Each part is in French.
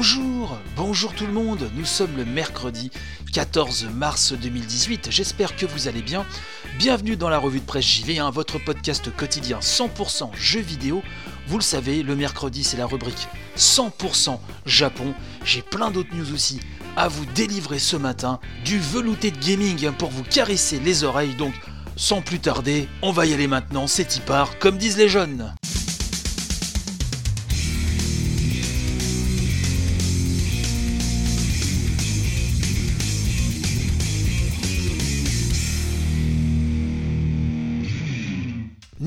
Bonjour, bonjour tout le monde, nous sommes le mercredi 14 mars 2018, j'espère que vous allez bien. Bienvenue dans la revue de presse JV, hein, votre podcast quotidien 100% jeux vidéo. Vous le savez, le mercredi c'est la rubrique 100% Japon. J'ai plein d'autres news aussi à vous délivrer ce matin, du velouté de gaming pour vous caresser les oreilles, donc sans plus tarder, on va y aller maintenant, c'est y part, comme disent les jeunes.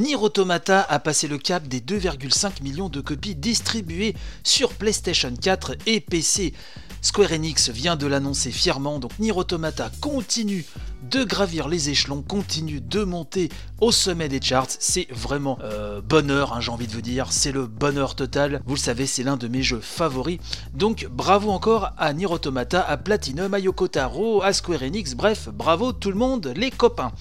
Nier Automata a passé le cap des 2,5 millions de copies distribuées sur PlayStation 4 et PC. Square Enix vient de l'annoncer fièrement, donc Nier Automata continue de gravir les échelons, continue de monter au sommet des charts. C'est vraiment euh, bonheur, hein, j'ai envie de vous dire. C'est le bonheur total. Vous le savez, c'est l'un de mes jeux favoris. Donc bravo encore à Nier Automata, à Platinum, à Yoko Taro, à Square Enix. Bref, bravo tout le monde, les copains.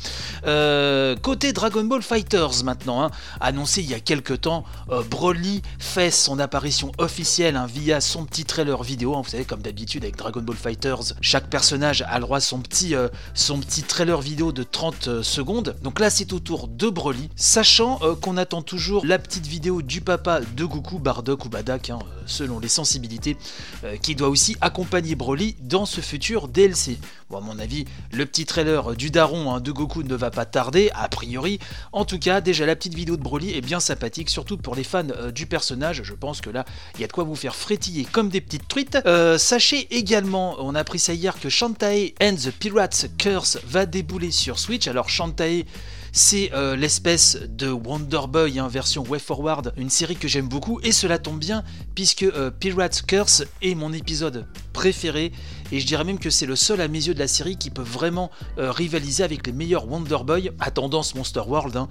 Euh, côté Dragon Ball Fighters maintenant, hein, annoncé il y a quelques temps, euh, Broly fait son apparition officielle hein, via son petit trailer vidéo. vous savez, comme d'habitude avec Dragon Ball Fighters, chaque personnage a le droit à son petit, son petit trailer vidéo de 30 secondes. Donc là, c'est au tour de Broly, sachant euh, qu'on attend toujours la petite vidéo du papa de Goku, Bardock ou Badak, hein, euh, selon les sensibilités, euh, qui doit aussi accompagner Broly dans ce futur DLC. À mon avis, le petit trailer du daron hein, de Goku ne va pas tarder, a priori. En tout cas, déjà la petite vidéo de Broly est bien sympathique, surtout pour les fans euh, du personnage. Je pense que là, il y a de quoi vous faire frétiller comme des petites truites. Euh, sachez également, on a appris ça hier, que Shantae and the Pirates Curse va débouler sur Switch. Alors Shantae, c'est euh, l'espèce de Wonder Boy hein, version Way Forward, une série que j'aime beaucoup et cela tombe bien puisque euh, Pirates Curse est mon épisode préféré et je dirais même que c'est le seul à mes yeux de la série qui peut vraiment euh, rivaliser avec les meilleurs Wonder Boy à tendance Monster World. hein.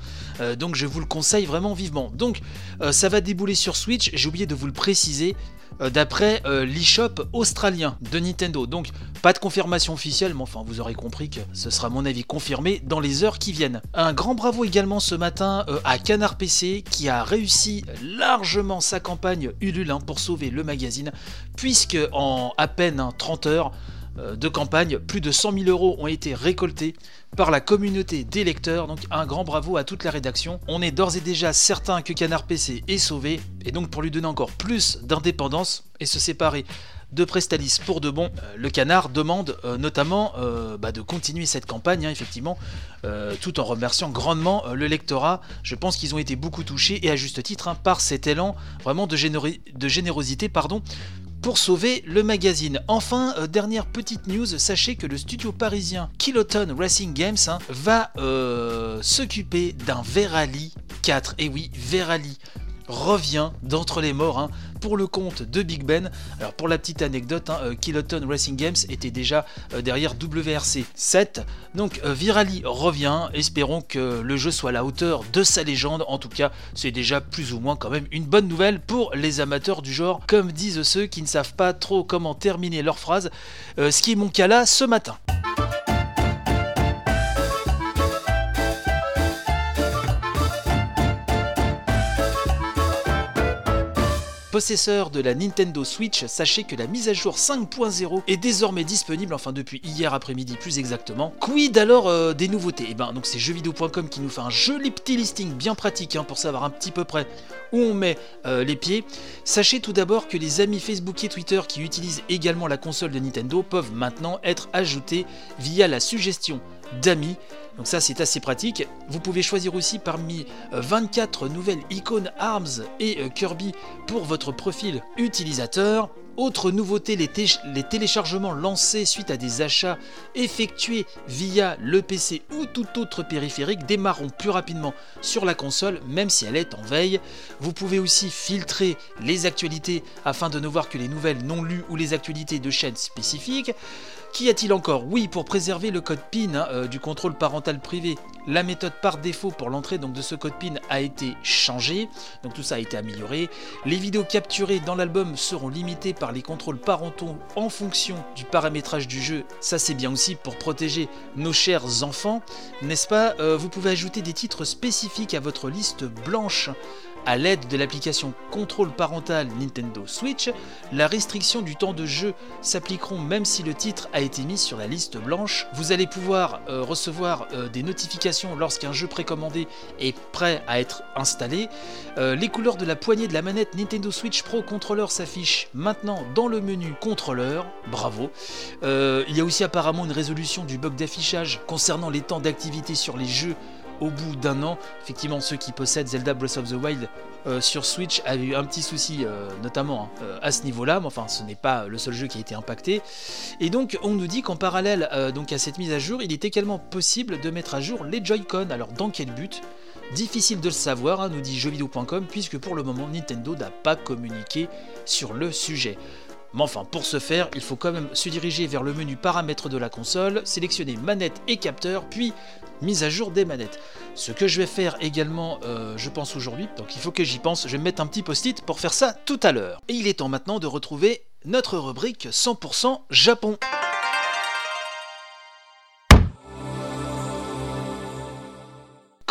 Donc je vous le conseille vraiment vivement. Donc ça va débouler sur Switch, j'ai oublié de vous le préciser. Euh, D'après euh, l'eShop australien de Nintendo. Donc, pas de confirmation officielle, mais enfin, vous aurez compris que ce sera mon avis confirmé dans les heures qui viennent. Un grand bravo également ce matin euh, à Canard PC qui a réussi largement sa campagne Ulule hein, pour sauver le magazine, puisque en à peine hein, 30 heures euh, de campagne, plus de 100 000 euros ont été récoltés par la communauté des lecteurs, donc un grand bravo à toute la rédaction. On est d'ores et déjà certain que Canard PC est sauvé, et donc pour lui donner encore plus d'indépendance et se séparer de Prestalis pour de bon, euh, le canard demande euh, notamment euh, bah, de continuer cette campagne, hein, effectivement, euh, tout en remerciant grandement euh, le lectorat. Je pense qu'ils ont été beaucoup touchés, et à juste titre, hein, par cet élan vraiment de, de générosité pardon, pour sauver le magazine. Enfin, euh, dernière petite news, sachez que le studio parisien Kiloton Racing Games hein, va euh, s'occuper d'un Verali 4. Et oui, Verali revient d'entre les morts hein, pour le compte de Big Ben. Alors pour la petite anecdote, hein, euh, Kiloton Racing Games était déjà euh, derrière WRC 7. Donc euh, Virali revient, espérons que le jeu soit à la hauteur de sa légende. En tout cas, c'est déjà plus ou moins quand même une bonne nouvelle pour les amateurs du genre, comme disent ceux qui ne savent pas trop comment terminer leur phrase, ce qui est mon cas là ce matin. Possesseur de la Nintendo Switch, sachez que la mise à jour 5.0 est désormais disponible, enfin depuis hier après-midi plus exactement. Quid alors euh, des nouveautés? Et ben donc c'est jeuxvideo.com qui nous fait un joli petit listing bien pratique hein, pour savoir un petit peu près où on met euh, les pieds. Sachez tout d'abord que les amis Facebook et Twitter qui utilisent également la console de Nintendo peuvent maintenant être ajoutés via la suggestion d'amis. Donc ça c'est assez pratique. Vous pouvez choisir aussi parmi euh, 24 nouvelles icônes ARMS et euh, Kirby pour votre profil utilisateur. Autre nouveauté, les, té- les téléchargements lancés suite à des achats effectués via le PC ou tout autre périphérique démarreront plus rapidement sur la console, même si elle est en veille. Vous pouvez aussi filtrer les actualités afin de ne voir que les nouvelles non lues ou les actualités de chaînes spécifiques. Qu'y a-t-il encore? Oui, pour préserver le code PIN hein, euh, du contrôle parental privé, la méthode par défaut pour l'entrée de ce code PIN a été changée, donc tout ça a été amélioré. Les vidéos capturées dans l'album seront limitées par les contrôles parentaux en fonction du paramétrage du jeu, ça c'est bien aussi pour protéger nos chers enfants, n'est-ce pas? Euh, Vous pouvez ajouter des titres spécifiques à votre liste blanche à l'aide de l'application contrôle parental Nintendo Switch, la restriction du temps de jeu s'appliqueront même si le titre a été mis sur la liste blanche. Vous allez pouvoir euh, recevoir euh, des notifications lorsqu'un jeu précommandé est prêt à être installé. Euh, les couleurs de la poignée de la manette Nintendo Switch Pro Controller s'affichent maintenant dans le menu contrôleur. Bravo. Il y a aussi apparemment une résolution du bug d'affichage concernant les temps d'activité sur les jeux au bout d'un an. Effectivement, ceux qui possèdent Zelda Breath of the Wild euh, sur Switch avaient eu un petit souci, euh, notamment hein, euh, à ce niveau-là, mais enfin, ce n'est pas le seul jeu qui a été impacté. Et donc, on nous dit qu'en parallèle donc à cette mise à jour, il est également possible de mettre à jour les Joy-Con. Alors, dans quel but? Difficile de le savoir, hein, nous dit jeuxvideo.com, puisque pour le moment, Nintendo n'a pas communiqué sur le sujet. Mais enfin, pour ce faire, il faut quand même se diriger vers le menu paramètres de la console, sélectionner manette et capteur, puis mise à jour des manettes. Ce que je vais faire également, euh, je pense aujourd'hui, donc il faut que j'y pense, je vais me mettre un petit post-it pour faire ça tout à l'heure. Et il est temps maintenant de retrouver notre rubrique 100% Japon.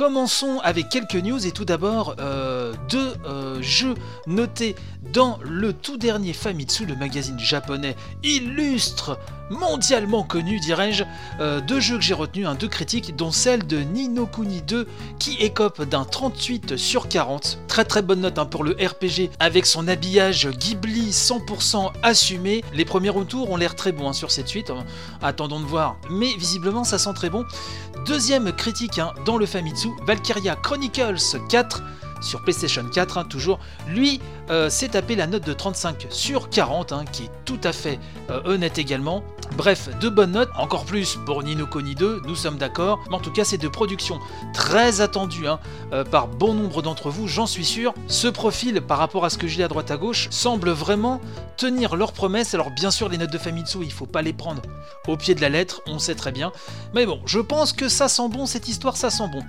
Commençons avec quelques news et tout d'abord euh, deux euh, jeux notés dans le tout dernier Famitsu, le magazine japonais illustre, mondialement connu dirais-je, euh, deux jeux que j'ai retenus, hein, deux critiques, dont celle de Nino Kuni 2 qui écope d'un 38 sur 40. Très très bonne note hein, pour le RPG avec son habillage Ghibli 100% assumé. Les premiers retours ont l'air très bons hein, sur cette suite, attendons de voir, mais visiblement ça sent très bon. Deuxième critique hein, dans le Famitsu, Valkyria Chronicles 4 sur PlayStation 4, hein, toujours. Lui euh, s'est tapé la note de 35 sur 40, hein, qui est tout à fait euh, honnête également. Bref, de bonnes notes, encore plus pour Nino Kuni 2, nous sommes d'accord. Mais en tout cas, c'est de production très attendue hein, euh, par bon nombre d'entre vous, j'en suis sûr. Ce profil, par rapport à ce que j'ai à droite à gauche, semble vraiment tenir leurs promesses. Alors bien sûr, les notes de Famitsu, il faut pas les prendre au pied de la lettre, on sait très bien. Mais bon, je pense que ça sent bon, cette histoire, ça sent bon.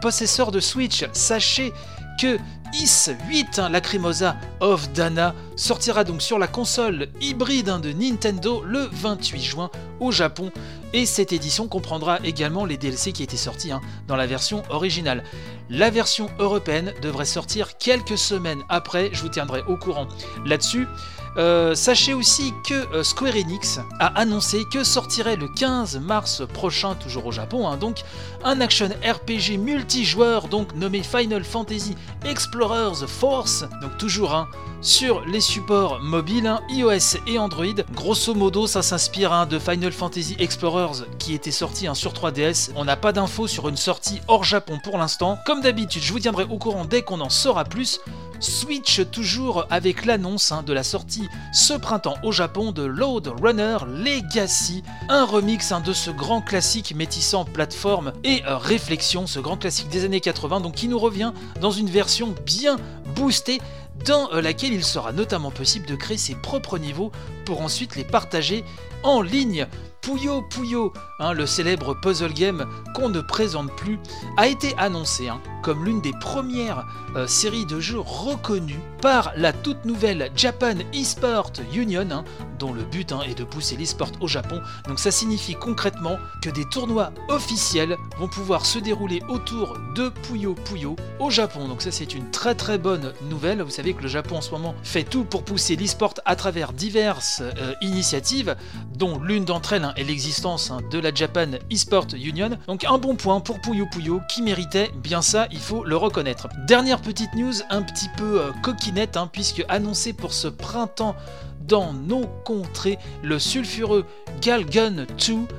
Possesseur de Switch, sachez que Is 8, hein, Lacrimosa of Dana, sortira donc sur la console hybride hein, de Nintendo le 28 juin au Japon. Et cette édition comprendra également les DLC qui étaient sortis hein, dans la version originale. La version européenne devrait sortir quelques semaines après, je vous tiendrai au courant là-dessus. Euh, sachez aussi que euh, Square Enix a annoncé que sortirait le 15 mars prochain, toujours au Japon, hein, donc un action RPG multijoueur donc nommé Final Fantasy Explorers Force, donc toujours hein, sur les supports mobiles, hein, iOS et Android. Grosso modo, ça s'inspire de Final Fantasy Explorers qui était sorti sur 3DS. On n'a pas d'infos sur une sortie hors Japon pour l'instant. Comme d'habitude, je vous tiendrai au courant dès qu'on en saura plus. Switch toujours avec l'annonce hein, de la sortie ce printemps au Japon de Load Runner Legacy, un remix hein, de ce grand classique métissant plateforme et euh, réflexion, ce grand classique des années 80, donc qui nous revient dans une version bien boostée dans euh, laquelle il sera notamment possible de créer ses propres niveaux pour ensuite les partager en ligne. Puyo Puyo, hein, le célèbre puzzle game qu'on ne présente plus, a été annoncé hein, comme l'une des premières euh, séries de jeux reconnues par la toute nouvelle Japan eSport Union, hein, dont le but hein, est de pousser l'eSport au Japon. Donc ça signifie concrètement que des tournois officiels vont pouvoir se dérouler autour de Puyo Puyo au Japon. Donc ça c'est une très très bonne nouvelle. Vous savez que le Japon en ce moment fait tout pour pousser l'eSport à travers diverses euh, initiatives, dont l'une d'entre elles hein, est l'existence de la Japan eSport Union. Donc un bon point pour Puyo Puyo qui méritait bien ça, il faut le reconnaître. Dernière petite news un petit peu euh, coquinette, hein, puisque annoncé pour ce printemps dans nos contrées, le sulfureux Galgun 2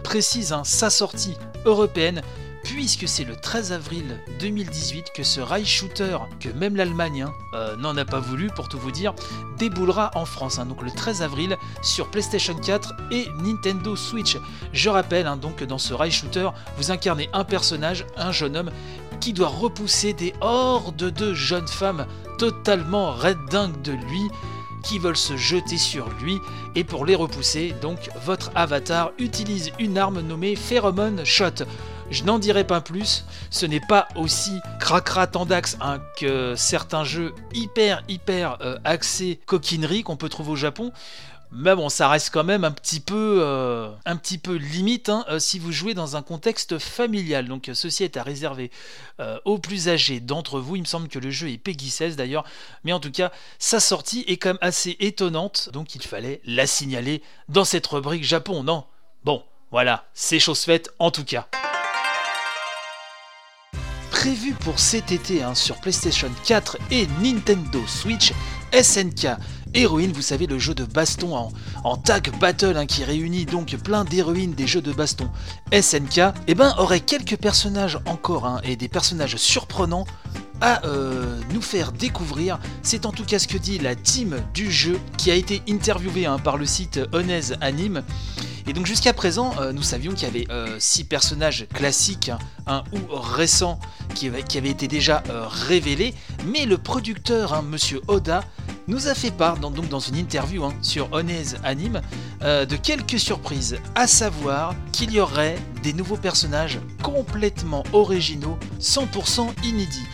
précise hein, sa sortie européenne puisque c'est le 13 avril 2018 que ce rail shooter, que même l'Allemagne hein, euh, n'en a pas voulu pour tout vous dire, déboulera en France, hein, donc le 13 avril sur PlayStation 4 et Nintendo Switch. Je rappelle donc que dans ce rail shooter, vous incarnez un personnage, un jeune homme, qui doit repousser des hordes de jeunes femmes totalement dingues de lui. qui veulent se jeter sur lui et pour les repousser, donc votre avatar utilise une arme nommée Pheromone Shot. Je n'en dirai pas plus, ce n'est pas aussi cracra tendax hein, que certains jeux hyper hyper euh, axés coquinerie qu'on peut trouver au Japon. Mais bon, ça reste quand même un petit peu, euh, un petit peu limite hein, euh, si vous jouez dans un contexte familial. Donc ceci est à réserver euh, aux plus âgés d'entre vous. Il me semble que le jeu est Peggy 16 d'ailleurs. Mais en tout cas, sa sortie est quand même assez étonnante. Donc il fallait la signaler dans cette rubrique Japon, non? Bon, voilà, c'est chose faite en tout cas prévu pour cet été hein, sur PlayStation 4 et Nintendo Switch, SNK Héroïne, vous savez, le jeu de baston en, tag battle hein, qui réunit donc plein d'héroïnes des jeux de baston SNK, eh ben, aurait quelques personnages encore hein, et des personnages surprenants à euh, nous faire découvrir. C'est en tout cas ce que dit la team du jeu qui a été interviewée hein, par le site Honez Anime. Et donc jusqu'à présent, euh, nous savions qu'il y avait 6 euh, personnages classiques hein, ou récents qui, avaient été déjà euh, révélés, mais le producteur, hein, Monsieur Oda, nous a fait part dans, donc dans une interview hein, sur Honez Anime de quelques surprises, à savoir qu'il y aurait des nouveaux personnages complètement originaux, 100% inédits.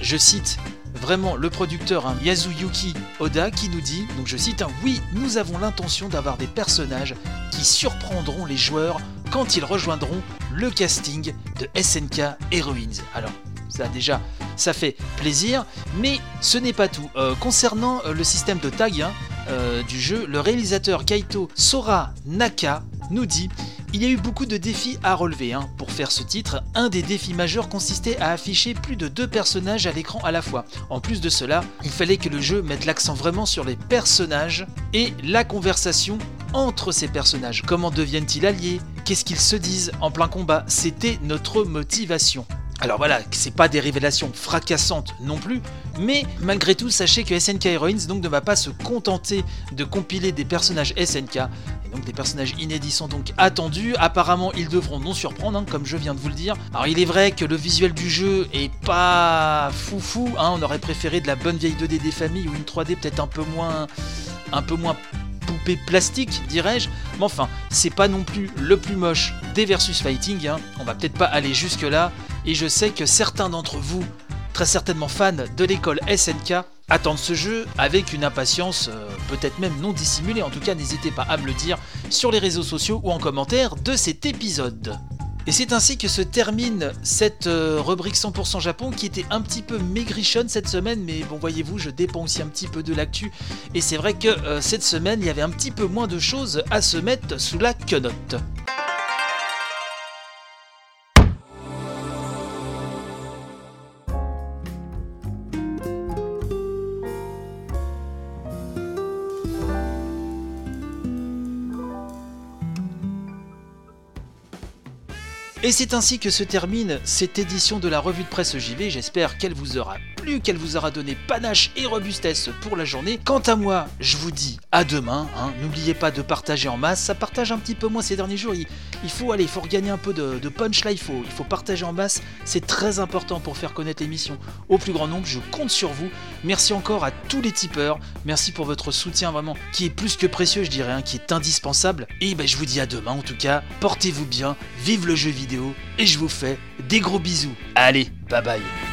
je cite vraiment le producteur hein, Yasuyuki Oda qui nous dit, donc je cite, oui, nous avons l'intention d'avoir des personnages qui surprendront les joueurs quand ils rejoindront le casting de SNK Heroines. Alors, ça déjà, ça fait plaisir, mais ce n'est pas tout. Euh, concernant euh, le système de tag hein, euh, du jeu, le réalisateur Kaito Sora Naka nous dit il y a eu beaucoup de défis à relever. Hein. Pour faire ce titre, un des défis majeurs consistait à afficher plus de deux personnages à l'écran à la fois. En plus de cela, il fallait que le jeu mette l'accent vraiment sur les personnages et la conversation entre ces personnages. Comment deviennent-ils alliés? Qu'est-ce qu'ils se disent? En plein combat C'était notre motivation. Alors voilà, c'est pas des révélations fracassantes non plus, mais malgré tout, sachez que SNK Heroines donc ne va pas se contenter de compiler des personnages SNK, donc des personnages inédits sont donc attendus. Apparemment, ils devront non surprendre, hein, comme je viens de vous le dire. Alors il est vrai que le visuel du jeu est pas foufou, hein, on aurait préféré de la bonne vieille 2D des familles ou une 3D peut-être un peu moins, un peu moins poupée plastique, dirais-je. Mais enfin, c'est pas non plus le plus moche des versus fighting. Hein. On va peut-être pas aller jusque là et je sais que certains d'entre vous, très certainement fans de l'école SNK, attendent ce jeu avec une impatience euh, peut-être même non dissimulée. En tout cas, n'hésitez pas à me le dire sur les réseaux sociaux ou en commentaire de cet épisode. Et c'est ainsi que se termine cette euh, rubrique 100% Japon qui était un petit peu maigrichonne cette semaine, mais bon voyez-vous, je dépends aussi un petit peu de l'actu. Et c'est vrai que euh, cette semaine, il y avait un petit peu moins de choses à se mettre sous la quenotte. Et c'est ainsi que se termine cette édition de la revue de presse JV. J'espère qu'elle vous aura qu'elle vous aura donné panache et robustesse pour la journée. Quant à moi, je vous dis à demain. Hein. N'oubliez pas de partager en masse. Ça partage un petit peu moins ces derniers jours. Il, faut aller, il faut regagner un peu de, punch là. Il faut, il faut partager en masse. C'est très important pour faire connaître l'émission au plus grand nombre. Je compte sur vous. Merci encore à tous les tipeurs. Merci pour votre soutien vraiment qui est plus que précieux, je dirais, hein, qui est indispensable. Et ben, je vous dis à demain en tout cas. Portez-vous bien. Vive le jeu vidéo et je vous fais des gros bisous. Allez, bye bye.